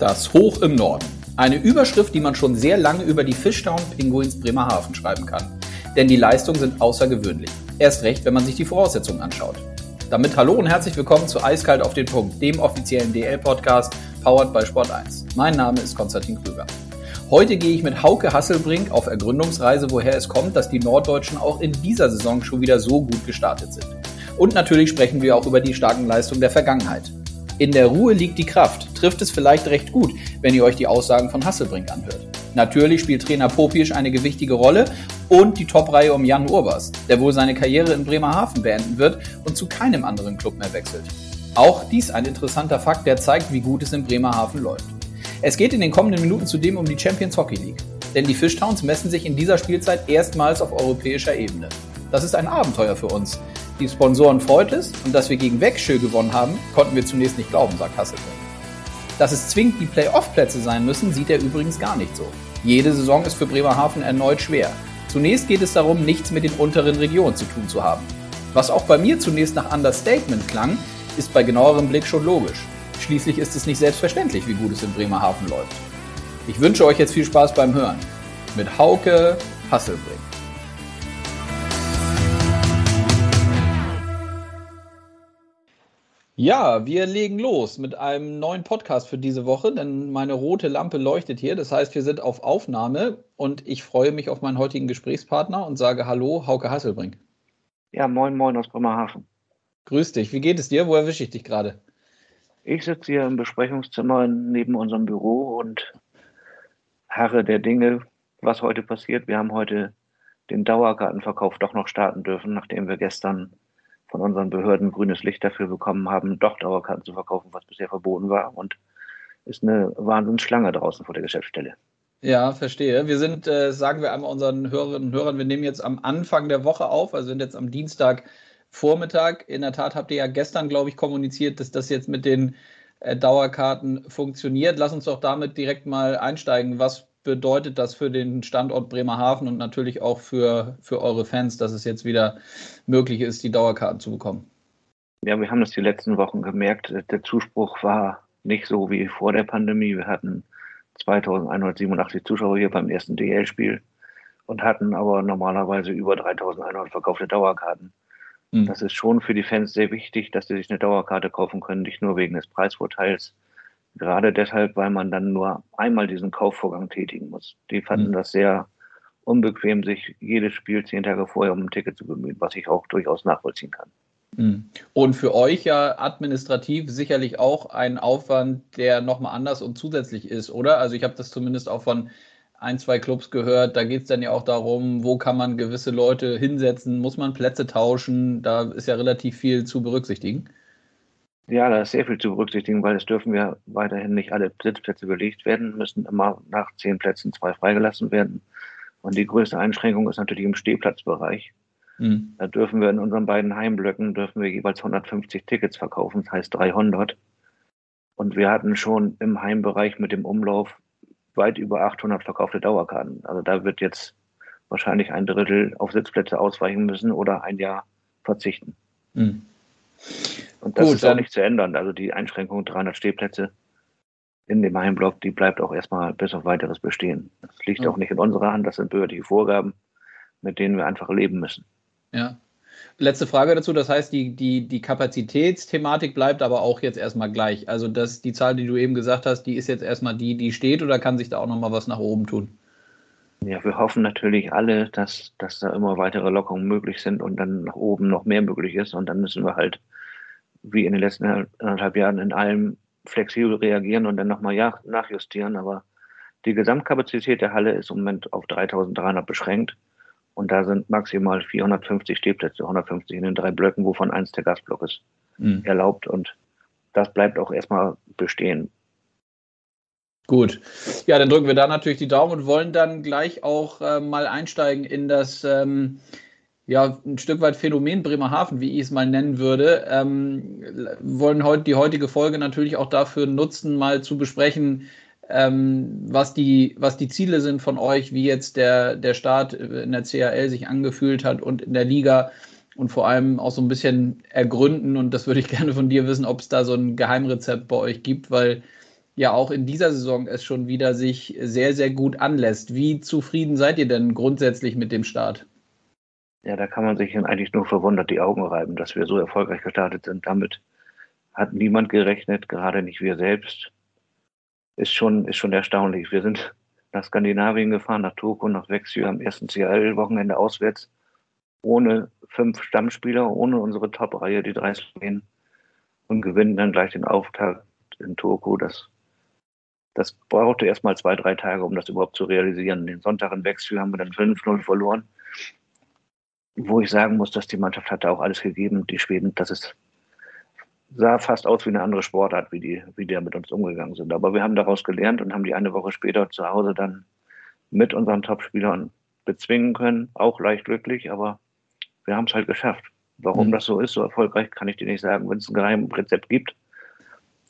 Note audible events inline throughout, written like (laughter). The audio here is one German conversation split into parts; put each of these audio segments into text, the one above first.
Das Hoch im Norden. Eine Überschrift, die man schon sehr lange über die Fishtown Penguins Bremerhaven schreiben kann. Denn die Leistungen sind außergewöhnlich. Erst recht, wenn man sich die Voraussetzungen anschaut. Damit hallo und herzlich willkommen zu Eiskalt auf den Punkt, dem offiziellen DL-Podcast, powered by Sport 1. Mein Name ist Konstantin Krüger. Heute gehe ich mit Hauke Hasselbrink auf Ergründungsreise, woher es kommt, dass die Norddeutschen auch in dieser Saison schon wieder so gut gestartet sind. Und natürlich sprechen wir auch über die starken Leistungen der Vergangenheit. In der Ruhe liegt die Kraft, trifft es vielleicht recht gut, wenn ihr euch die Aussagen von Hasselbrink anhört. Natürlich spielt Trainer Popisch eine gewichtige Rolle und die Top-Reihe um Jan Urbers, der wohl seine Karriere in Bremerhaven beenden wird und zu keinem anderen Club mehr wechselt. Auch dies ein interessanter Fakt, der zeigt, wie gut es in Bremerhaven läuft. Es geht in den kommenden Minuten zudem um die Champions Hockey League. Denn die Fishtowns messen sich in dieser Spielzeit erstmals auf europäischer Ebene. Das ist ein Abenteuer für uns. Die Sponsoren freut es und dass wir gegen Wegschö gewonnen haben, konnten wir zunächst nicht glauben, sagt Hasselbrink. Dass es zwingend die Playoff-Plätze sein müssen, sieht er übrigens gar nicht so. Jede Saison ist für Bremerhaven erneut schwer. Zunächst geht es darum, nichts mit den unteren Regionen zu tun zu haben. Was auch bei mir zunächst nach Understatement klang, ist bei genauerem Blick schon logisch. Schließlich ist es nicht selbstverständlich, wie gut es in Bremerhaven läuft. Ich wünsche euch jetzt viel Spaß beim Hören. Mit Hauke Hasselbrink. Ja, wir legen los mit einem neuen Podcast für diese Woche, denn meine rote Lampe leuchtet hier. Das heißt, wir sind auf Aufnahme und ich freue mich auf meinen heutigen Gesprächspartner und sage Hallo, Hauke Hasselbrink. Ja, moin, moin aus Bremerhaven. Grüß dich. Wie geht es dir? Wo erwische ich dich gerade? Ich sitze hier im Besprechungszimmer neben unserem Büro und harre der Dinge, was heute passiert. Wir haben heute den Dauerkartenverkauf doch noch starten dürfen, nachdem wir gestern von unseren Behörden grünes Licht dafür bekommen haben, doch Dauerkarten zu verkaufen, was bisher verboten war. Und ist eine Wahnsinnsschlange draußen vor der Geschäftsstelle. Ja, verstehe. Wir sind, äh, sagen wir einmal unseren Hörerinnen und Hörern, wir nehmen jetzt am Anfang der Woche auf, also sind jetzt am Dienstag Vormittag. In der Tat habt ihr ja gestern, glaube ich, kommuniziert, dass das jetzt mit den äh, Dauerkarten funktioniert. Lass uns doch damit direkt mal einsteigen. Was bedeutet das für den Standort Bremerhaven und natürlich auch für, für eure Fans, dass es jetzt wieder möglich ist, die Dauerkarten zu bekommen? Ja, wir haben das die letzten Wochen gemerkt. Der Zuspruch war nicht so wie vor der Pandemie. Wir hatten 2187 Zuschauer hier beim ersten DL-Spiel und hatten aber normalerweise über 3100 verkaufte Dauerkarten. Mhm. Das ist schon für die Fans sehr wichtig, dass sie sich eine Dauerkarte kaufen können, nicht nur wegen des Preisvorteils. Gerade deshalb, weil man dann nur einmal diesen Kaufvorgang tätigen muss. Die fanden mhm. das sehr unbequem, sich jedes Spiel zehn Tage vorher um ein Ticket zu bemühen, was ich auch durchaus nachvollziehen kann. Mhm. Und für euch ja administrativ sicherlich auch ein Aufwand, der nochmal anders und zusätzlich ist, oder? Also ich habe das zumindest auch von ein, zwei Clubs gehört. Da geht es dann ja auch darum, wo kann man gewisse Leute hinsetzen, muss man Plätze tauschen. Da ist ja relativ viel zu berücksichtigen. Ja, da ist sehr viel zu berücksichtigen, weil es dürfen ja weiterhin nicht alle Sitzplätze belegt werden, müssen immer nach zehn Plätzen zwei freigelassen werden. Und die größte Einschränkung ist natürlich im Stehplatzbereich. Mhm. Da dürfen wir in unseren beiden Heimblöcken dürfen wir jeweils 150 Tickets verkaufen, das heißt 300. Und wir hatten schon im Heimbereich mit dem Umlauf weit über 800 verkaufte Dauerkarten. Also da wird jetzt wahrscheinlich ein Drittel auf Sitzplätze ausweichen müssen oder ein Jahr verzichten. Mhm. Und das Gut, ist auch nicht zu ändern. Also die Einschränkung 300 Stehplätze in dem Heimblock, die bleibt auch erstmal bis auf weiteres bestehen. Das liegt mhm. auch nicht in unserer Hand. Das sind behördliche Vorgaben, mit denen wir einfach leben müssen. Ja. Letzte Frage dazu, das heißt, die, die, die Kapazitätsthematik bleibt aber auch jetzt erstmal gleich. Also das, die Zahl, die du eben gesagt hast, die ist jetzt erstmal die, die steht oder kann sich da auch nochmal was nach oben tun? Ja, wir hoffen natürlich alle, dass, dass da immer weitere Lockerungen möglich sind und dann nach oben noch mehr möglich ist. Und dann müssen wir halt, wie in den letzten anderthalb Jahren, in allem flexibel reagieren und dann nochmal ja, nachjustieren. Aber die Gesamtkapazität der Halle ist im Moment auf 3300 beschränkt. Und da sind maximal 450 Stehplätze, 150 in den drei Blöcken, wovon eins der Gastblock ist, mhm. erlaubt. Und das bleibt auch erstmal bestehen. Gut. Ja, dann drücken wir da natürlich die Daumen und wollen dann gleich auch äh, mal einsteigen in das ähm, ja, ein Stück weit Phänomen Bremerhaven, wie ich es mal nennen würde. Ähm, wollen heute die heutige Folge natürlich auch dafür nutzen, mal zu besprechen, ähm, was, die, was die Ziele sind von euch, wie jetzt der, der Start in der CHL sich angefühlt hat und in der Liga und vor allem auch so ein bisschen ergründen. Und das würde ich (laughs) gerne von dir wissen, ob es da so ein Geheimrezept bei euch gibt, weil ja auch in dieser Saison es schon wieder sich sehr, sehr gut anlässt. Wie zufrieden seid ihr denn grundsätzlich mit dem Start? Ja, da kann man sich eigentlich nur verwundert die Augen reiben, dass wir so erfolgreich gestartet sind. Damit hat niemand gerechnet, gerade nicht wir selbst. Ist schon, ist schon erstaunlich. Wir sind nach Skandinavien gefahren, nach Turku, nach Växjö am ersten CL-Wochenende auswärts, ohne fünf Stammspieler, ohne unsere Top-Reihe, die drei Slowenen, und gewinnen dann gleich den Auftakt in Turku. Das, das brauchte erst mal zwei, drei Tage, um das überhaupt zu realisieren. Den Sonntag in Växjö haben wir dann 5-0 verloren wo ich sagen muss, dass die Mannschaft hatte auch alles gegeben. Die Schweden, das ist, sah fast aus wie eine andere Sportart, wie die, wie die mit uns umgegangen sind. Aber wir haben daraus gelernt und haben die eine Woche später zu Hause dann mit unseren Topspielern bezwingen können. Auch leicht glücklich, aber wir haben es halt geschafft. Warum mhm. das so ist, so erfolgreich, kann ich dir nicht sagen. Wenn es ein Geheimrezept gibt,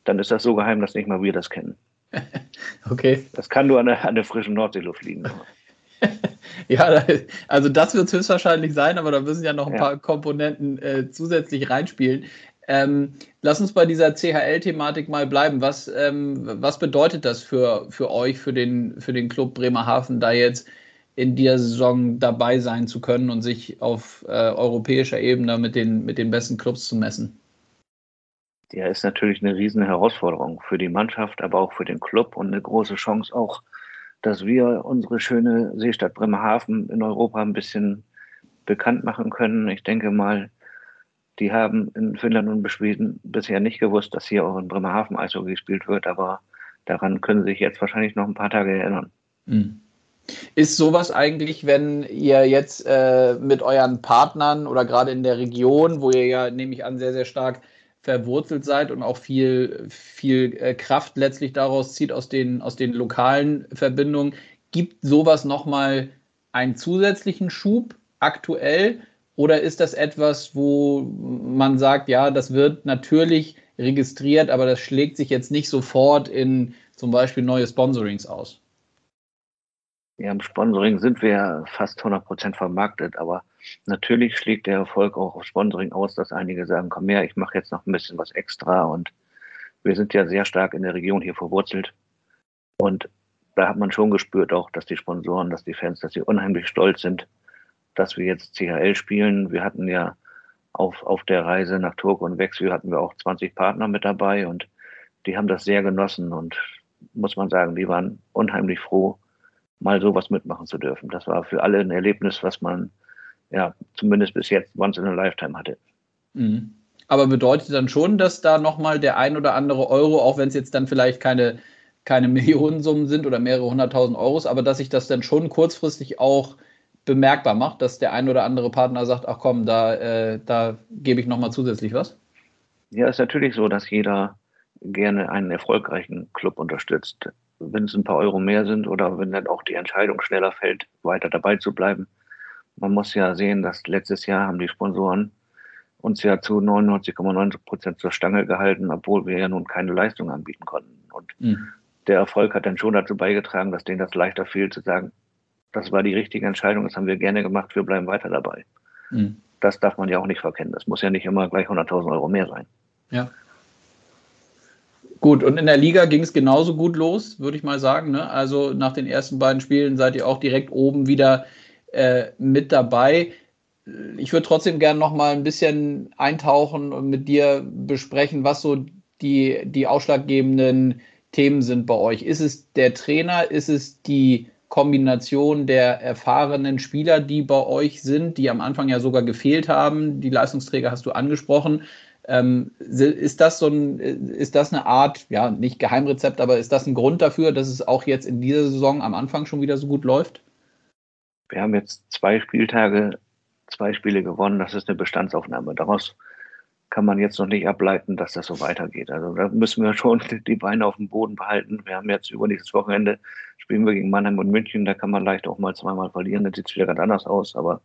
dann ist das so geheim, dass nicht mal wir das kennen. (laughs) okay. Das kann nur an der, an der frischen Nordseeluft liegen. (laughs) (laughs) ja, also das wird es höchstwahrscheinlich sein, aber da müssen ja noch ein ja. paar Komponenten äh, zusätzlich reinspielen. Ähm, lass uns bei dieser CHL-Thematik mal bleiben. Was, ähm, was bedeutet das für, für euch, für den, für den Club Bremerhaven, da jetzt in dieser Saison dabei sein zu können und sich auf äh, europäischer Ebene mit den, mit den besten Clubs zu messen? Ja, ist natürlich eine riesen Herausforderung für die Mannschaft, aber auch für den Club und eine große Chance auch dass wir unsere schöne Seestadt Bremerhaven in Europa ein bisschen bekannt machen können. Ich denke mal, die haben in Finnland und Schweden bisher nicht gewusst, dass hier auch in Bremerhaven Eishockey gespielt wird, aber daran können sie sich jetzt wahrscheinlich noch ein paar Tage erinnern. Mhm. Ist sowas eigentlich, wenn ihr jetzt äh, mit euren Partnern oder gerade in der Region, wo ihr ja, nehme ich an, sehr, sehr stark verwurzelt seid und auch viel, viel äh, Kraft letztlich daraus zieht aus den, aus den lokalen Verbindungen. Gibt sowas nochmal einen zusätzlichen Schub aktuell? Oder ist das etwas, wo man sagt, ja, das wird natürlich registriert, aber das schlägt sich jetzt nicht sofort in zum Beispiel neue Sponsorings aus? Ja, im Sponsoring sind wir fast 100 Prozent vermarktet, aber natürlich schlägt der Erfolg auch auf Sponsoring aus, dass einige sagen, komm her, ich mache jetzt noch ein bisschen was extra und wir sind ja sehr stark in der Region hier verwurzelt und da hat man schon gespürt auch, dass die Sponsoren, dass die Fans, dass sie unheimlich stolz sind, dass wir jetzt CHL spielen. Wir hatten ja auf, auf der Reise nach Turku und Wechsel hatten wir auch 20 Partner mit dabei und die haben das sehr genossen und muss man sagen, die waren unheimlich froh, mal sowas mitmachen zu dürfen. Das war für alle ein Erlebnis, was man ja zumindest bis jetzt once in a lifetime hatte. Mhm. Aber bedeutet dann schon, dass da nochmal der ein oder andere Euro, auch wenn es jetzt dann vielleicht keine, keine Millionensummen sind oder mehrere hunderttausend Euros, aber dass sich das dann schon kurzfristig auch bemerkbar macht, dass der ein oder andere Partner sagt, ach komm, da, äh, da gebe ich nochmal zusätzlich was? Ja, ist natürlich so, dass jeder gerne einen erfolgreichen Club unterstützt wenn es ein paar Euro mehr sind oder wenn dann auch die Entscheidung schneller fällt, weiter dabei zu bleiben. Man muss ja sehen, dass letztes Jahr haben die Sponsoren uns ja zu 99,9 Prozent zur Stange gehalten, obwohl wir ja nun keine Leistung anbieten konnten. Und mhm. der Erfolg hat dann schon dazu beigetragen, dass denen das leichter fiel, zu sagen, das war die richtige Entscheidung, das haben wir gerne gemacht, wir bleiben weiter dabei. Mhm. Das darf man ja auch nicht verkennen. Das muss ja nicht immer gleich 100.000 Euro mehr sein. Ja. Gut, und in der Liga ging es genauso gut los, würde ich mal sagen. Ne? Also nach den ersten beiden Spielen seid ihr auch direkt oben wieder äh, mit dabei. Ich würde trotzdem gerne noch mal ein bisschen eintauchen und mit dir besprechen, was so die, die ausschlaggebenden Themen sind bei euch. Ist es der Trainer? Ist es die Kombination der erfahrenen Spieler, die bei euch sind, die am Anfang ja sogar gefehlt haben? Die Leistungsträger hast du angesprochen. Ähm, ist das so ein, ist das eine Art, ja, nicht Geheimrezept, aber ist das ein Grund dafür, dass es auch jetzt in dieser Saison am Anfang schon wieder so gut läuft? Wir haben jetzt zwei Spieltage, zwei Spiele gewonnen. Das ist eine Bestandsaufnahme. Daraus kann man jetzt noch nicht ableiten, dass das so weitergeht. Also da müssen wir schon (laughs) die Beine auf dem Boden behalten. Wir haben jetzt übernächstes Wochenende spielen wir gegen Mannheim und München. Da kann man leicht auch mal zweimal verlieren. Da sieht es wieder ganz anders aus. Aber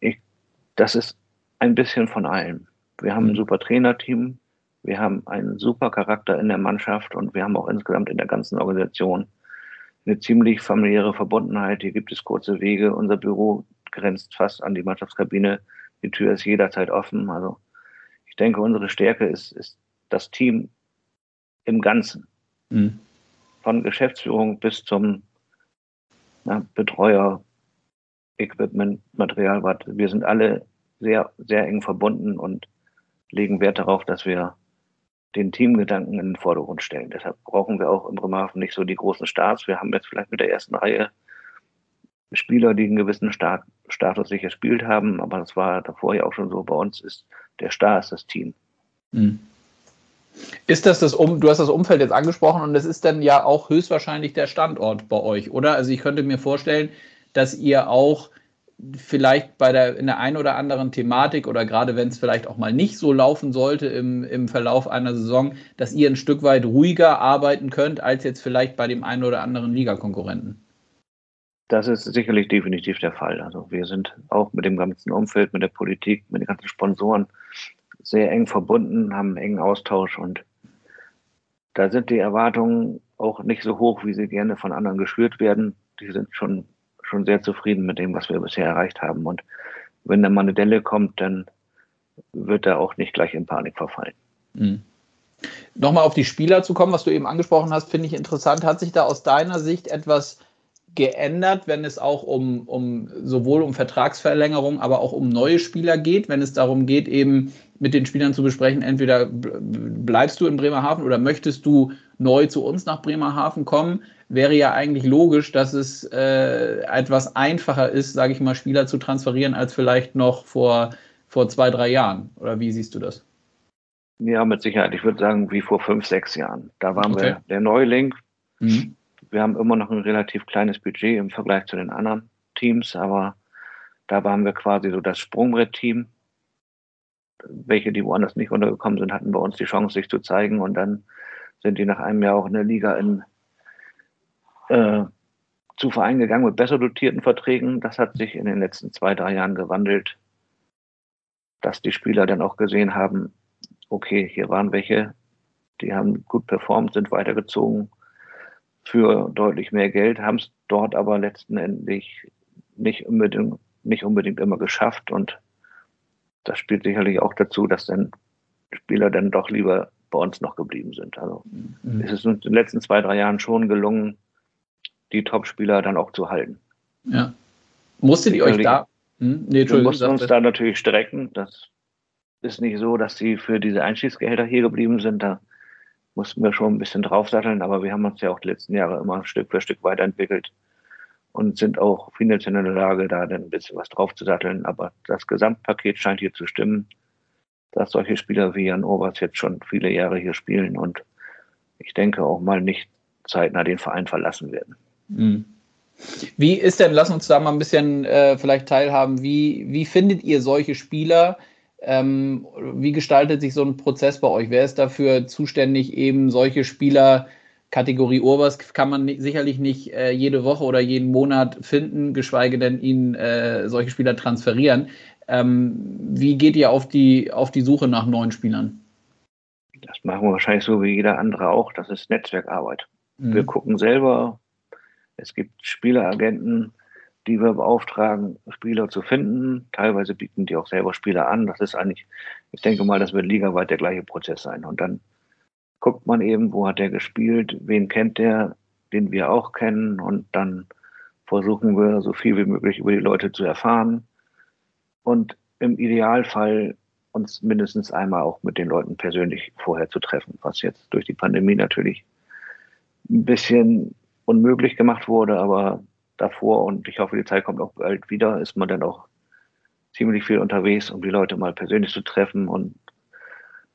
ich, das ist ein bisschen von allem. Wir haben ein mhm. super Trainerteam, wir haben einen super Charakter in der Mannschaft und wir haben auch insgesamt in der ganzen Organisation eine ziemlich familiäre Verbundenheit. Hier gibt es kurze Wege. Unser Büro grenzt fast an die Mannschaftskabine. Die Tür ist jederzeit offen. Also ich denke, unsere Stärke ist, ist das Team im Ganzen. Mhm. Von Geschäftsführung bis zum na, Betreuer, Equipment, Material. Wir sind alle sehr, sehr eng verbunden und legen Wert darauf, dass wir den Teamgedanken in den Vordergrund stellen. Deshalb brauchen wir auch im Bremerhaven nicht so die großen Stars. Wir haben jetzt vielleicht mit der ersten Reihe Spieler, die einen gewissen Start, Status sich gespielt haben, aber das war davor ja auch schon so. Bei uns ist der Star ist das Team. Mhm. Ist das das um, du hast das Umfeld jetzt angesprochen und das ist dann ja auch höchstwahrscheinlich der Standort bei euch, oder? Also ich könnte mir vorstellen, dass ihr auch vielleicht bei der, in der einen oder anderen Thematik oder gerade wenn es vielleicht auch mal nicht so laufen sollte im, im Verlauf einer Saison, dass ihr ein Stück weit ruhiger arbeiten könnt als jetzt vielleicht bei dem einen oder anderen Ligakonkurrenten? Das ist sicherlich definitiv der Fall. Also wir sind auch mit dem ganzen Umfeld, mit der Politik, mit den ganzen Sponsoren sehr eng verbunden, haben einen engen Austausch und da sind die Erwartungen auch nicht so hoch, wie sie gerne von anderen geschürt werden. Die sind schon schon sehr zufrieden mit dem, was wir bisher erreicht haben. Und wenn dann mal eine Delle kommt, dann wird er auch nicht gleich in Panik verfallen. Mhm. Nochmal auf die Spieler zu kommen, was du eben angesprochen hast, finde ich interessant. Hat sich da aus deiner Sicht etwas geändert, wenn es auch um, um sowohl um Vertragsverlängerung, aber auch um neue Spieler geht, wenn es darum geht, eben mit den Spielern zu besprechen, entweder bleibst du in Bremerhaven oder möchtest du neu zu uns nach Bremerhaven kommen, wäre ja eigentlich logisch, dass es äh, etwas einfacher ist, sage ich mal, Spieler zu transferieren, als vielleicht noch vor, vor zwei, drei Jahren. Oder wie siehst du das? Ja, mit Sicherheit. Ich würde sagen, wie vor fünf, sechs Jahren. Da waren okay. wir der Neuling. Mhm. Wir haben immer noch ein relativ kleines Budget im Vergleich zu den anderen Teams, aber da waren wir quasi so das Sprungbrett-Team. Welche, die woanders nicht untergekommen sind, hatten bei uns die Chance, sich zu zeigen und dann sind die nach einem Jahr auch in der Liga in, äh, zu Vereinen gegangen mit besser dotierten Verträgen. Das hat sich in den letzten zwei, drei Jahren gewandelt, dass die Spieler dann auch gesehen haben, okay, hier waren welche, die haben gut performt, sind weitergezogen für deutlich mehr Geld, haben es dort aber letztendlich nicht unbedingt, nicht unbedingt immer geschafft und das spielt sicherlich auch dazu, dass dann Spieler dann doch lieber bei uns noch geblieben sind. Also mhm. es ist uns in den letzten zwei, drei Jahren schon gelungen, die Top-Spieler dann auch zu halten. Ja. Musstet ihr euch da? Hm? Nee, wir mussten uns da natürlich strecken. Das ist nicht so, dass sie für diese Einstiegsgehälter hier geblieben sind. Da mussten wir schon ein bisschen draufsatteln, aber wir haben uns ja auch die letzten Jahre immer Stück für Stück weiterentwickelt und sind auch finanziell in der Lage, da dann ein bisschen was draufzusatteln. Aber das Gesamtpaket scheint hier zu stimmen dass solche Spieler wie Jan Obers jetzt schon viele Jahre hier spielen und ich denke auch mal nicht zeitnah den Verein verlassen werden. Mhm. Wie ist denn, lass uns da mal ein bisschen äh, vielleicht teilhaben, wie, wie findet ihr solche Spieler? Ähm, wie gestaltet sich so ein Prozess bei euch? Wer ist dafür zuständig, eben solche Spieler, Kategorie Urbas kann man sicherlich nicht äh, jede Woche oder jeden Monat finden, geschweige denn ihnen äh, solche Spieler transferieren. Ähm, wie geht ihr auf die, auf die Suche nach neuen Spielern? Das machen wir wahrscheinlich so wie jeder andere auch. Das ist Netzwerkarbeit. Mhm. Wir gucken selber. Es gibt Spieleragenten, die wir beauftragen, Spieler zu finden. Teilweise bieten die auch selber Spieler an. Das ist eigentlich, ich denke mal, das wird ligaweit der gleiche Prozess sein. Und dann guckt man eben, wo hat der gespielt, wen kennt der, den wir auch kennen. Und dann versuchen wir, so viel wie möglich über die Leute zu erfahren und im Idealfall uns mindestens einmal auch mit den Leuten persönlich vorher zu treffen, was jetzt durch die Pandemie natürlich ein bisschen unmöglich gemacht wurde, aber davor und ich hoffe, die Zeit kommt auch bald wieder, ist man dann auch ziemlich viel unterwegs, um die Leute mal persönlich zu treffen und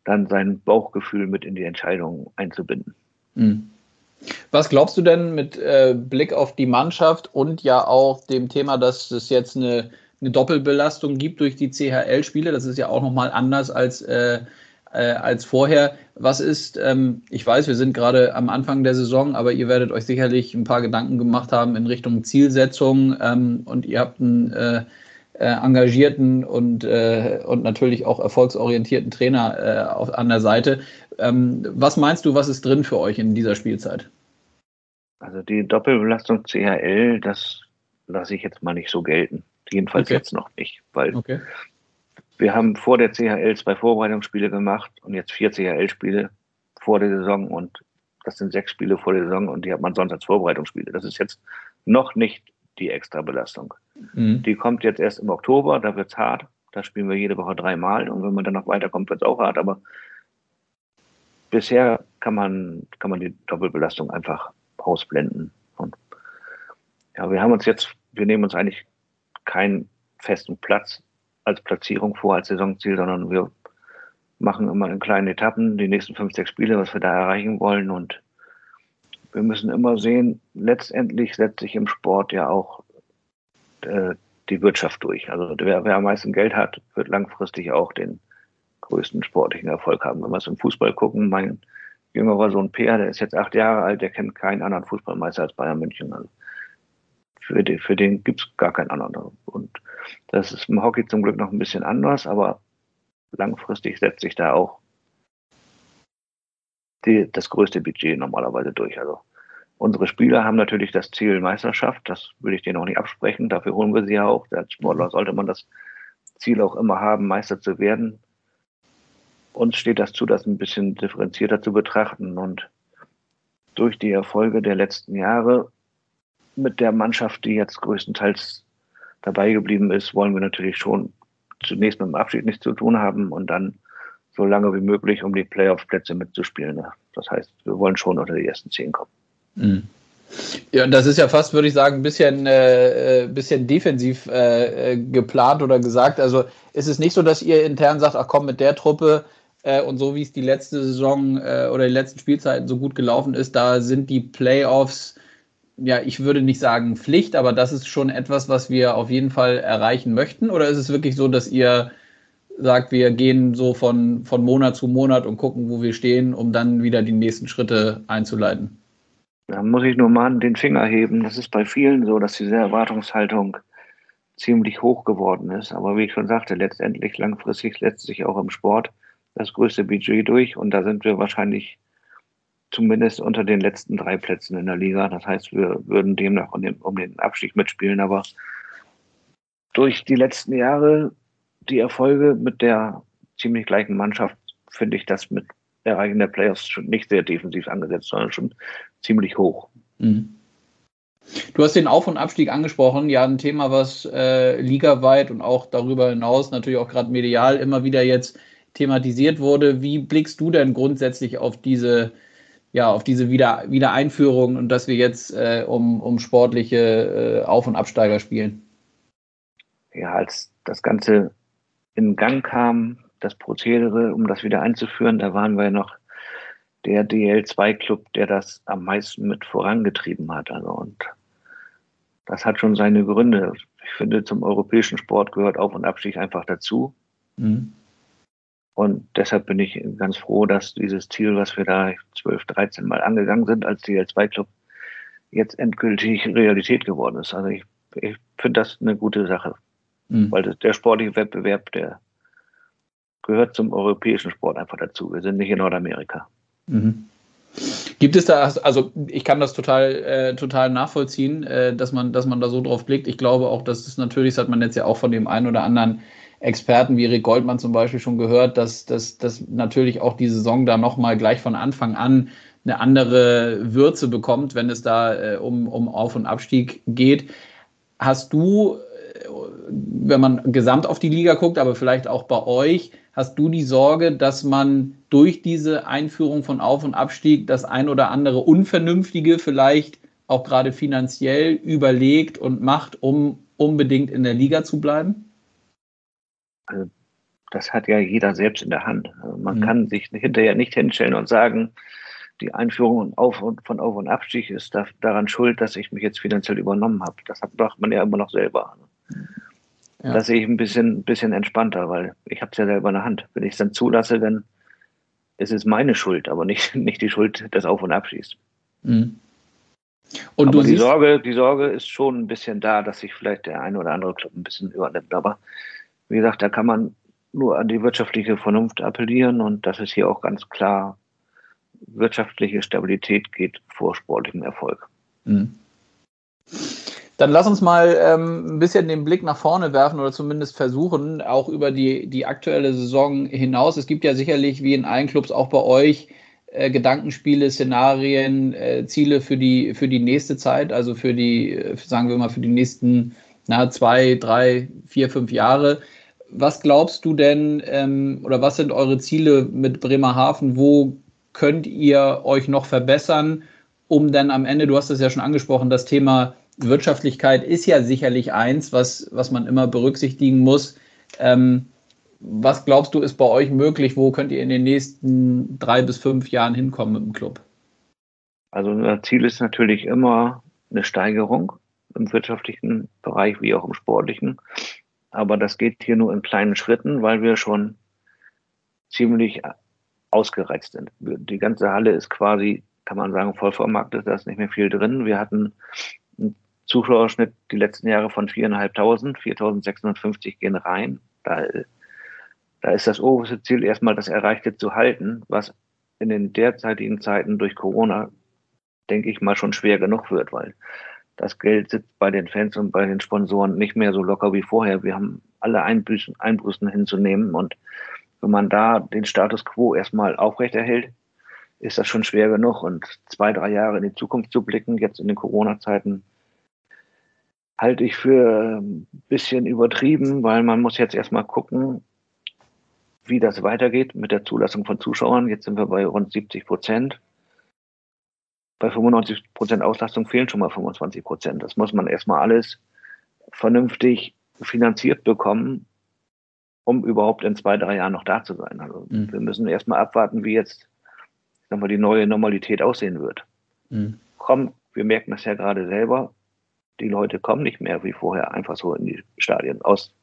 dann sein Bauchgefühl mit in die Entscheidung einzubinden. Mhm. Was glaubst du denn mit äh, Blick auf die Mannschaft und ja auch dem Thema, dass es jetzt eine eine Doppelbelastung gibt durch die CHL-Spiele. Das ist ja auch nochmal anders als, äh, äh, als vorher. Was ist, ähm, ich weiß, wir sind gerade am Anfang der Saison, aber ihr werdet euch sicherlich ein paar Gedanken gemacht haben in Richtung Zielsetzung ähm, und ihr habt einen äh, äh engagierten und, äh, und natürlich auch erfolgsorientierten Trainer äh, auf, an der Seite. Ähm, was meinst du, was ist drin für euch in dieser Spielzeit? Also die Doppelbelastung CHL, das lasse ich jetzt mal nicht so gelten. Jedenfalls okay. jetzt noch nicht, weil okay. Wir haben vor der CHL zwei Vorbereitungsspiele gemacht und jetzt vier CHL-Spiele vor der Saison und das sind sechs Spiele vor der Saison und die hat man sonst als Vorbereitungsspiele. Das ist jetzt noch nicht die extra Belastung. Mhm. Die kommt jetzt erst im Oktober, da wird es hart. Da spielen wir jede Woche dreimal und wenn man dann noch weiterkommt, wird es auch hart. Aber bisher kann man, kann man die Doppelbelastung einfach ausblenden. Und ja, wir haben uns jetzt, wir nehmen uns eigentlich keinen festen Platz als Platzierung vor, als Saisonziel, sondern wir machen immer in kleinen Etappen die nächsten fünf, sechs Spiele, was wir da erreichen wollen. Und wir müssen immer sehen, letztendlich setzt sich im Sport ja auch äh, die Wirtschaft durch. Also wer, wer am meisten Geld hat, wird langfristig auch den größten sportlichen Erfolg haben. Wenn wir es im Fußball gucken, mein jüngerer Sohn Peer, der ist jetzt acht Jahre alt, der kennt keinen anderen Fußballmeister als Bayern München. Also für den, für den gibt es gar keinen anderen. Und das ist im Hockey zum Glück noch ein bisschen anders, aber langfristig setzt sich da auch die, das größte Budget normalerweise durch. Also unsere Spieler haben natürlich das Ziel Meisterschaft, das würde ich denen auch nicht absprechen, dafür holen wir sie ja auch. Als Sportler sollte man das Ziel auch immer haben, Meister zu werden. Uns steht das zu, das ein bisschen differenzierter zu betrachten und durch die Erfolge der letzten Jahre mit der Mannschaft, die jetzt größtenteils dabei geblieben ist, wollen wir natürlich schon zunächst mit dem Abschied nichts zu tun haben und dann so lange wie möglich, um die Playoff-Plätze mitzuspielen. Das heißt, wir wollen schon unter die ersten zehn kommen. Mhm. Ja, das ist ja fast, würde ich sagen, ein bisschen, äh, äh, bisschen defensiv äh, äh, geplant oder gesagt. Also ist es nicht so, dass ihr intern sagt, ach komm, mit der Truppe äh, und so wie es die letzte Saison äh, oder die letzten Spielzeiten so gut gelaufen ist, da sind die Playoffs ja, ich würde nicht sagen Pflicht, aber das ist schon etwas, was wir auf jeden Fall erreichen möchten? Oder ist es wirklich so, dass ihr sagt, wir gehen so von, von Monat zu Monat und gucken, wo wir stehen, um dann wieder die nächsten Schritte einzuleiten? Da muss ich nur mal den Finger heben. Das ist bei vielen so, dass diese Erwartungshaltung ziemlich hoch geworden ist. Aber wie ich schon sagte, letztendlich langfristig setzt sich auch im Sport das größte Budget durch und da sind wir wahrscheinlich zumindest unter den letzten drei Plätzen in der Liga. Das heißt, wir würden demnach um den, um den Abstieg mitspielen. Aber durch die letzten Jahre, die Erfolge mit der ziemlich gleichen Mannschaft, finde ich das mit Erreichen der Playoffs schon nicht sehr defensiv angesetzt, sondern schon ziemlich hoch. Mhm. Du hast den Auf- und Abstieg angesprochen, ja, ein Thema, was äh, ligaweit und auch darüber hinaus natürlich auch gerade medial immer wieder jetzt thematisiert wurde. Wie blickst du denn grundsätzlich auf diese ja, auf diese Wieder Wiedereinführung und dass wir jetzt äh, um, um sportliche äh, Auf- und Absteiger spielen? Ja, als das Ganze in Gang kam, das Prozedere, um das wieder einzuführen, da waren wir noch der DL2-Club, der das am meisten mit vorangetrieben hat. Also und das hat schon seine Gründe. Ich finde, zum europäischen Sport gehört Auf- und Abstieg einfach dazu. Mhm. Und deshalb bin ich ganz froh, dass dieses Ziel, was wir da 12, 13 Mal angegangen sind als DL2-Club, jetzt endgültig Realität geworden ist. Also ich, ich finde das eine gute Sache. Mhm. Weil das, der sportliche Wettbewerb, der gehört zum europäischen Sport einfach dazu. Wir sind nicht in Nordamerika. Mhm. Gibt es da, also ich kann das total, äh, total nachvollziehen, äh, dass man, dass man da so drauf blickt. Ich glaube auch, dass es natürlich, das hat man jetzt ja auch von dem einen oder anderen Experten wie Rick Goldmann zum Beispiel schon gehört, dass, dass, dass natürlich auch die Saison da nochmal gleich von Anfang an eine andere Würze bekommt, wenn es da äh, um, um Auf- und Abstieg geht. Hast du, äh, wenn man gesamt auf die Liga guckt, aber vielleicht auch bei euch, hast du die Sorge, dass man durch diese Einführung von Auf- und Abstieg das ein oder andere Unvernünftige vielleicht auch gerade finanziell überlegt und macht, um unbedingt in der Liga zu bleiben? Also das hat ja jeder selbst in der Hand. Also man mhm. kann sich hinterher nicht hinstellen und sagen, die Einführung von Auf- und Abstieg ist da, daran schuld, dass ich mich jetzt finanziell übernommen habe. Das macht man ja immer noch selber. Ja. Das sehe ich ein bisschen, bisschen entspannter, weil ich habe es ja selber in der Hand. Wenn ich es dann zulasse, dann ist es meine Schuld, aber nicht, (laughs) nicht die Schuld des Auf- und Abstiegs. Mhm. Und aber die Sorge, die Sorge ist schon ein bisschen da, dass sich vielleicht der eine oder andere Club ein bisschen übernimmt. Aber wie gesagt, da kann man nur an die wirtschaftliche Vernunft appellieren und das ist hier auch ganz klar, wirtschaftliche Stabilität geht vor sportlichem Erfolg. Mhm. Dann lass uns mal ähm, ein bisschen den Blick nach vorne werfen oder zumindest versuchen, auch über die, die aktuelle Saison hinaus. Es gibt ja sicherlich, wie in allen Clubs, auch bei euch, äh, Gedankenspiele, Szenarien, äh, Ziele für die, für die nächste Zeit, also für die, äh, sagen wir mal, für die nächsten na, zwei, drei, vier, fünf Jahre. Was glaubst du denn ähm, oder was sind eure Ziele mit Bremerhaven? Wo könnt ihr euch noch verbessern, um dann am Ende, du hast es ja schon angesprochen, das Thema Wirtschaftlichkeit ist ja sicherlich eins, was, was man immer berücksichtigen muss. Ähm, was glaubst du, ist bei euch möglich? Wo könnt ihr in den nächsten drei bis fünf Jahren hinkommen mit dem Club? Also unser Ziel ist natürlich immer eine Steigerung im wirtschaftlichen Bereich wie auch im sportlichen. Aber das geht hier nur in kleinen Schritten, weil wir schon ziemlich ausgereizt sind. Die ganze Halle ist quasi, kann man sagen, voll vermarktet, da ist nicht mehr viel drin. Wir hatten einen Zuschauerschnitt die letzten Jahre von 4.500, 4.650 gehen rein. Da da ist das oberste Ziel erstmal das Erreichte zu halten, was in den derzeitigen Zeiten durch Corona, denke ich mal, schon schwer genug wird, weil das Geld sitzt bei den Fans und bei den Sponsoren nicht mehr so locker wie vorher. Wir haben alle Einbüßen, Einbußen hinzunehmen und wenn man da den Status quo erstmal aufrechterhält, ist das schon schwer genug. Und zwei, drei Jahre in die Zukunft zu blicken, jetzt in den Corona-Zeiten, halte ich für ein bisschen übertrieben, weil man muss jetzt erstmal gucken, wie das weitergeht mit der Zulassung von Zuschauern. Jetzt sind wir bei rund 70 Prozent. Bei 95 Prozent Auslastung fehlen schon mal 25 Prozent. Das muss man erstmal alles vernünftig finanziert bekommen, um überhaupt in zwei, drei Jahren noch da zu sein. Also mhm. wir müssen erstmal abwarten, wie jetzt sagen wir, die neue Normalität aussehen wird. Mhm. Komm, wir merken das ja gerade selber. Die Leute kommen nicht mehr wie vorher einfach so in die Stadien aus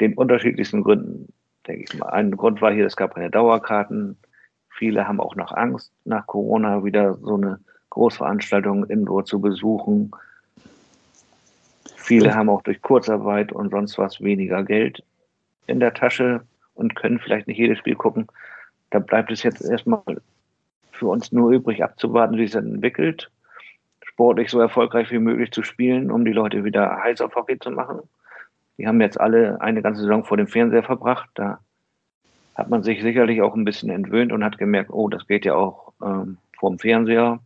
den unterschiedlichsten Gründen denke ich mal. Ein Grund war hier, es gab keine Dauerkarten. Viele haben auch noch Angst, nach Corona wieder so eine Großveranstaltung indoor zu besuchen. Viele haben auch durch Kurzarbeit und sonst was weniger Geld in der Tasche und können vielleicht nicht jedes Spiel gucken. Da bleibt es jetzt erstmal für uns nur übrig abzuwarten, wie es dann entwickelt, sportlich so erfolgreich wie möglich zu spielen, um die Leute wieder heiß auf Hockey zu machen. Die haben jetzt alle eine ganze Saison vor dem Fernseher verbracht. Da hat man sich sicherlich auch ein bisschen entwöhnt und hat gemerkt, oh, das geht ja auch ähm, vor dem Fernseher.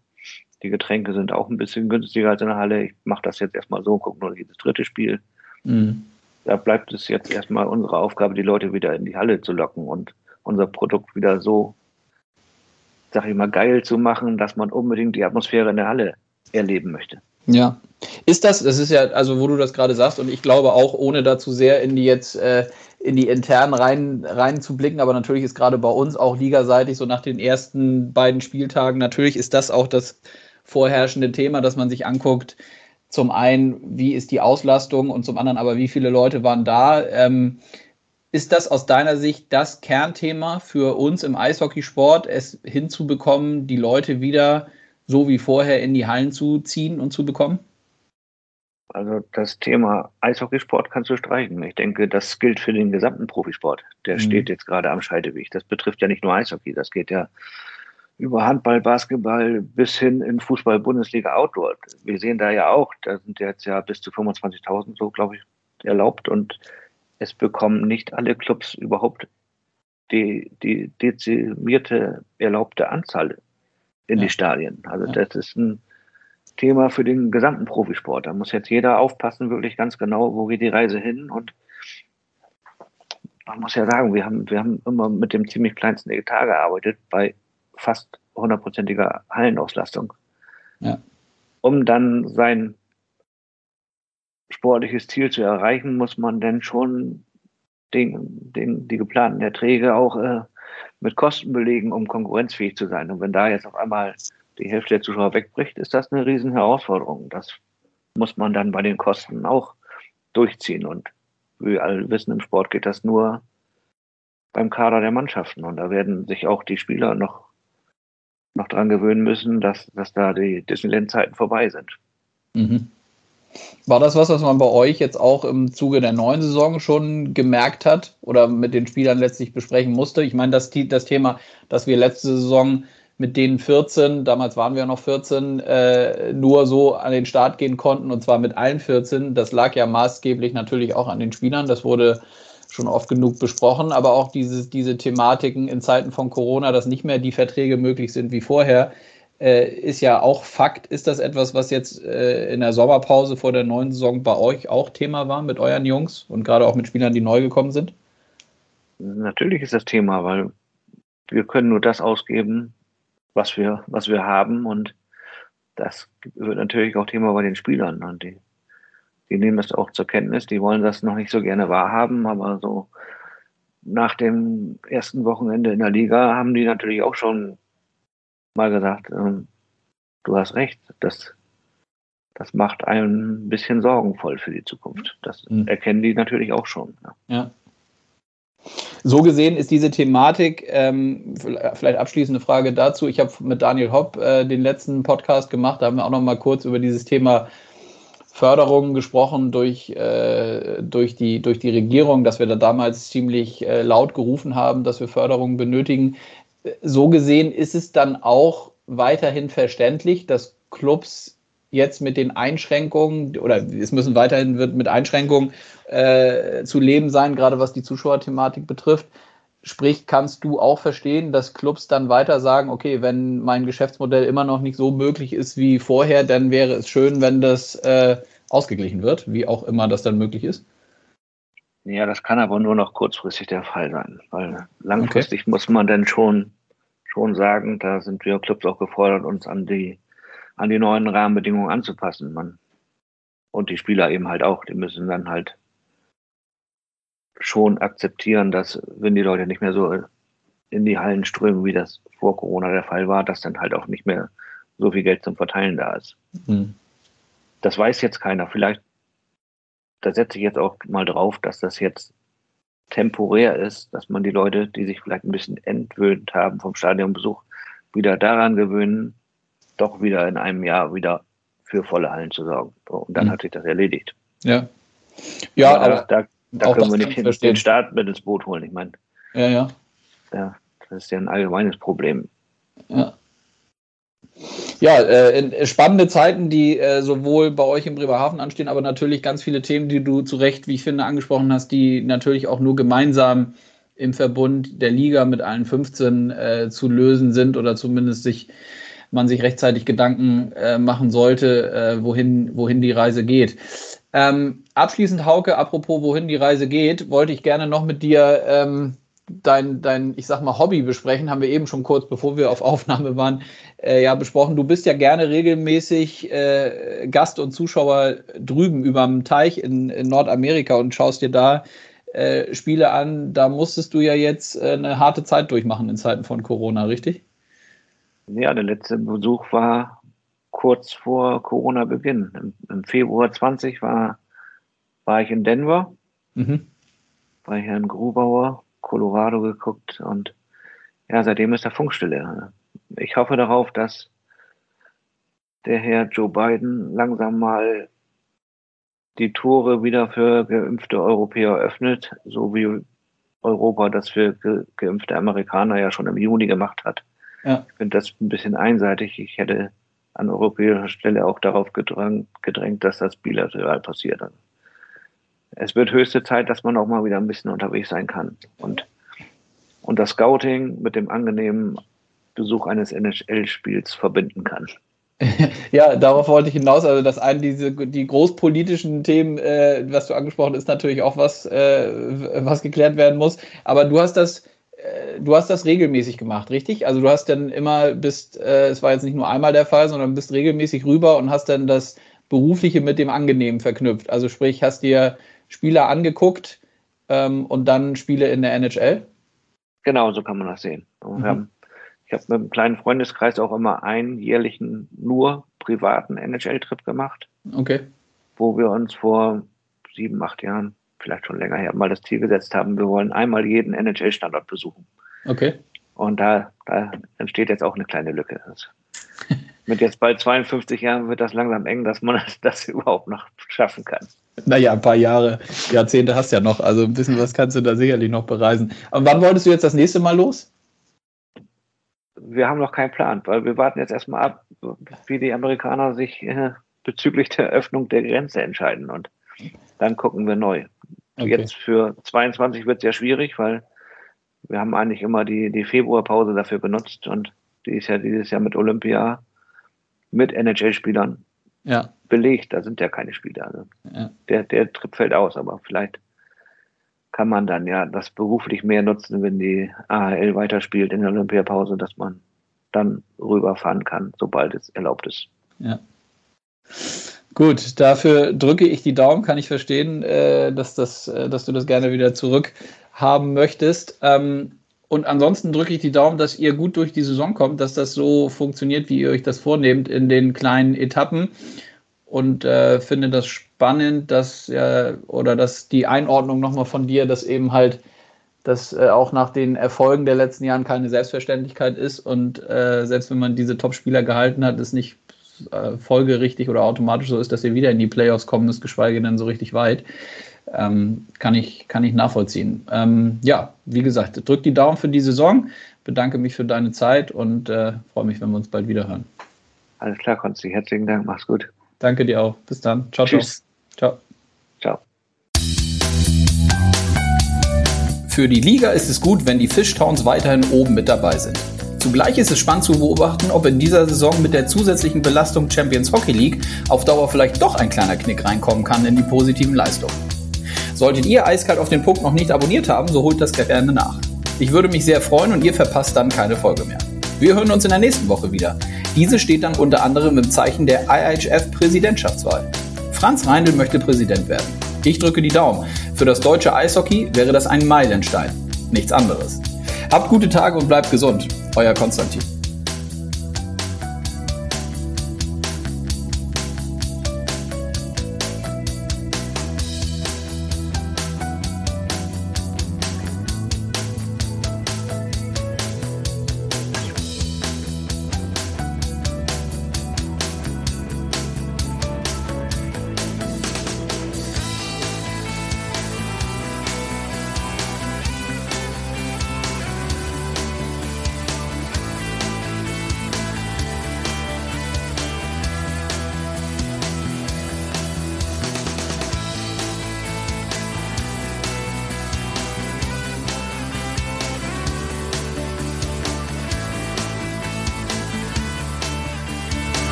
Die Getränke sind auch ein bisschen günstiger als in der Halle. Ich mache das jetzt erstmal so, gucke nur jedes dritte Spiel. Mhm. Da bleibt es jetzt erstmal unsere Aufgabe, die Leute wieder in die Halle zu locken und unser Produkt wieder so, sag ich mal, geil zu machen, dass man unbedingt die Atmosphäre in der Halle erleben möchte. Ja. Ist das, das ist ja, also wo du das gerade sagst, und ich glaube auch, ohne dazu sehr in die jetzt äh, in die internen rein, rein zu blicken, aber natürlich ist gerade bei uns auch ligaseitig, so nach den ersten beiden Spieltagen, natürlich ist das auch das vorherrschende Thema, dass man sich anguckt, zum einen, wie ist die Auslastung und zum anderen aber, wie viele Leute waren da. Ähm, ist das aus deiner Sicht das Kernthema für uns im Eishockeysport, es hinzubekommen, die Leute wieder so wie vorher in die Hallen zu ziehen und zu bekommen? Also das Thema Eishockeysport kannst du streichen. Ich denke, das gilt für den gesamten Profisport. Der mhm. steht jetzt gerade am Scheideweg. Das betrifft ja nicht nur Eishockey, das geht ja über Handball, Basketball bis hin in Fußball, Bundesliga, Outdoor. Wir sehen da ja auch, da sind jetzt ja bis zu 25.000 so, glaube ich, erlaubt und es bekommen nicht alle Clubs überhaupt die, die dezimierte erlaubte Anzahl in ja. die Stadien. Also ja. das ist ein Thema für den gesamten Profisport. Da muss jetzt jeder aufpassen, wirklich ganz genau, wo geht die Reise hin. Und man muss ja sagen, wir haben, wir haben immer mit dem ziemlich kleinsten Etat gearbeitet, bei fast hundertprozentiger Hallenauslastung. Ja. Um dann sein sportliches Ziel zu erreichen, muss man dann schon den, den, die geplanten Erträge auch äh, mit Kosten belegen, um konkurrenzfähig zu sein. Und wenn da jetzt auf einmal die Hälfte der Zuschauer wegbricht, ist das eine riesen Herausforderung. Das muss man dann bei den Kosten auch durchziehen. Und wie wir alle wissen, im Sport geht das nur beim Kader der Mannschaften. Und da werden sich auch die Spieler noch, noch dran gewöhnen müssen, dass, dass da die Disneyland-Zeiten vorbei sind. Mhm. War das was, was man bei euch jetzt auch im Zuge der neuen Saison schon gemerkt hat oder mit den Spielern letztlich besprechen musste? Ich meine, das, das Thema, dass wir letzte Saison mit den 14, damals waren wir noch 14, äh, nur so an den Start gehen konnten und zwar mit allen 14, das lag ja maßgeblich natürlich auch an den Spielern. Das wurde schon oft genug besprochen, aber auch diese, diese Thematiken in Zeiten von Corona, dass nicht mehr die Verträge möglich sind wie vorher, äh, ist ja auch Fakt. Ist das etwas, was jetzt äh, in der Sommerpause vor der neuen Saison bei euch auch Thema war mit euren Jungs und gerade auch mit Spielern, die neu gekommen sind? Natürlich ist das Thema, weil wir können nur das ausgeben, was wir, was wir haben und das wird natürlich auch Thema bei den Spielern und die, die nehmen das auch zur Kenntnis, die wollen das noch nicht so gerne wahrhaben, aber so nach dem ersten Wochenende in der Liga haben die natürlich auch schon mal gesagt, ähm, du hast recht, das, das macht einen ein bisschen sorgenvoll für die Zukunft. Das mhm. erkennen die natürlich auch schon. Ja. ja. So gesehen ist diese Thematik, ähm, vielleicht abschließende Frage dazu. Ich habe mit Daniel Hopp äh, den letzten Podcast gemacht, da haben wir auch noch mal kurz über dieses Thema Förderung gesprochen durch, äh, durch, die, durch die Regierung, dass wir da damals ziemlich äh, laut gerufen haben, dass wir Förderung benötigen so gesehen ist es dann auch weiterhin verständlich, dass Clubs jetzt mit den Einschränkungen oder es müssen weiterhin wird mit Einschränkungen äh, zu leben sein, gerade was die Zuschauerthematik betrifft. Sprich, kannst du auch verstehen, dass Clubs dann weiter sagen, okay, wenn mein Geschäftsmodell immer noch nicht so möglich ist wie vorher, dann wäre es schön, wenn das äh, ausgeglichen wird, wie auch immer das dann möglich ist? Ja, das kann aber nur noch kurzfristig der Fall sein, weil langfristig okay. muss man dann schon, schon sagen, da sind wir Clubs auch gefordert, uns an die, an die neuen Rahmenbedingungen anzupassen. Man, und die Spieler eben halt auch, die müssen dann halt schon akzeptieren, dass wenn die Leute nicht mehr so in die Hallen strömen, wie das vor Corona der Fall war, dass dann halt auch nicht mehr so viel Geld zum Verteilen da ist. Mhm. Das weiß jetzt keiner. Vielleicht da setze ich jetzt auch mal drauf, dass das jetzt temporär ist, dass man die Leute, die sich vielleicht ein bisschen entwöhnt haben vom Stadionbesuch, wieder daran gewöhnen, doch wieder in einem Jahr wieder für volle Hallen zu sorgen. Und dann mhm. hat sich das erledigt. Ja. Ja, aber, aber da, da können wir nicht den Staat mit ins Boot holen. Ich meine, ja, ja. ja. Das ist ja ein allgemeines Problem. Ja. Ja, äh, spannende Zeiten, die äh, sowohl bei euch im Bremerhaven anstehen, aber natürlich ganz viele Themen, die du zu Recht, wie ich finde, angesprochen hast, die natürlich auch nur gemeinsam im Verbund der Liga mit allen 15 äh, zu lösen sind oder zumindest sich man sich rechtzeitig Gedanken äh, machen sollte, äh, wohin, wohin die Reise geht. Ähm, abschließend, Hauke, apropos wohin die Reise geht, wollte ich gerne noch mit dir ähm, dein, dein, ich sag mal, Hobby besprechen, haben wir eben schon kurz, bevor wir auf Aufnahme waren, äh, ja besprochen. Du bist ja gerne regelmäßig äh, Gast und Zuschauer drüben überm Teich in, in Nordamerika und schaust dir da äh, Spiele an. Da musstest du ja jetzt äh, eine harte Zeit durchmachen in Zeiten von Corona, richtig? Ja, der letzte Besuch war kurz vor Corona-Beginn. Im, Im, Februar 20 war, war ich in Denver mhm. bei Herrn Grubauer Colorado geguckt und ja, seitdem ist da Funkstille. Ich hoffe darauf, dass der Herr Joe Biden langsam mal die Tore wieder für geimpfte Europäer öffnet, so wie Europa das für ge geimpfte Amerikaner ja schon im Juni gemacht hat. Ja. Ich finde das ein bisschen einseitig. Ich hätte an europäischer Stelle auch darauf gedrängt, gedrängt dass das bilateral passiert es wird höchste Zeit, dass man auch mal wieder ein bisschen unterwegs sein kann. Und, und das Scouting mit dem angenehmen Besuch eines NHL-Spiels verbinden kann. (laughs) Ja, darauf wollte ich hinaus. Also, dass einen diese die großpolitischen Themen, äh, was du angesprochen ist natürlich auch was, äh, was geklärt werden muss. Aber du hast das, du hast das regelmäßig gemacht, richtig? Also du hast dann immer bist, äh, es war jetzt nicht nur einmal der Fall, sondern bist regelmäßig rüber und hast dann das Berufliche mit dem Angenehmen verknüpft. Also sprich, hast dir Spieler angeguckt ähm, und dann Spiele in der NHL? Genau, so kann man das sehen. Mhm. Haben, ich habe mit einem kleinen Freundeskreis auch immer einen jährlichen, nur privaten NHL-Trip gemacht. Okay. Wo wir uns vor sieben, acht Jahren, vielleicht schon länger her, mal das Ziel gesetzt haben, wir wollen einmal jeden NHL-Standort besuchen. Okay. Und da, da entsteht jetzt auch eine kleine Lücke. mit (laughs) jetzt bald 52 Jahren wird das langsam eng, dass man das, (laughs) das überhaupt noch schaffen kann. Naja, ein paar Jahre, Jahrzehnte hast du ja noch. Also ein bisschen was kannst du da sicherlich noch bereisen. Aber wann wolltest du jetzt das nächste Mal los? Wir haben noch keinen Plan, weil wir warten jetzt erstmal ab, wie die Amerikaner sich äh, bezüglich der Öffnung der Grenze entscheiden. Und dann gucken wir neu. Okay. Jetzt für 22 wird es ja schwierig, weil wir haben eigentlich immer die, die Februarpause dafür benutzt und die ist ja dieses Jahr mit Olympia, mit NHL-Spielern ja. belegt. Da sind ja keine Spieler. Also ja. Der, der Trip fällt aus, aber vielleicht kann man dann ja das beruflich mehr nutzen, wenn die AHL weiterspielt in der Olympiapause, dass man dann rüberfahren kann, sobald es erlaubt ist. Ja. Gut, dafür drücke ich die Daumen, kann ich verstehen, äh, dass, das, äh, dass du das gerne wieder zurück haben möchtest. Ähm, und ansonsten drücke ich die Daumen, dass ihr gut durch die Saison kommt, dass das so funktioniert, wie ihr euch das vornehmt in den kleinen Etappen. Und äh, finde das spannend, dass oder dass die Einordnung nochmal von dir, dass eben halt das äh, auch nach den Erfolgen der letzten Jahren keine Selbstverständlichkeit ist und äh, selbst wenn man diese Top-Spieler gehalten hat, es nicht folgerichtig oder automatisch so ist, dass ihr wieder in die Playoffs kommen müsst, geschweige denn so richtig weit. Ähm, kann, ich, kann ich nachvollziehen. Ähm, ja, wie gesagt, drück die Daumen für die Saison, bedanke mich für deine Zeit und äh, freue mich, wenn wir uns bald wieder hören. Alles klar, Konsti. Herzlichen Dank. Mach's gut. Danke dir auch. Bis dann. Ciao, Tschüss. ciao. Ciao. Für die Liga ist es gut, wenn die Fishtowns weiterhin oben mit dabei sind. Zugleich ist es spannend zu beobachten, ob in dieser Saison mit der zusätzlichen Belastung Champions Hockey League auf Dauer vielleicht doch ein kleiner Knick reinkommen kann in die positiven Leistungen. Solltet ihr Eiskalt auf den Punkt noch nicht abonniert haben, so holt das gerne nach. Ich würde mich sehr freuen und ihr verpasst dann keine Folge mehr. Wir hören uns in der nächsten Woche wieder. Diese steht dann unter anderem im Zeichen der IHF-Präsidentschaftswahl. Franz Reindl möchte Präsident werden. Ich drücke die Daumen. Für das deutsche Eishockey wäre das ein Meilenstein. Nichts anderes. Habt gute Tage und bleibt gesund. Euer Konstantin.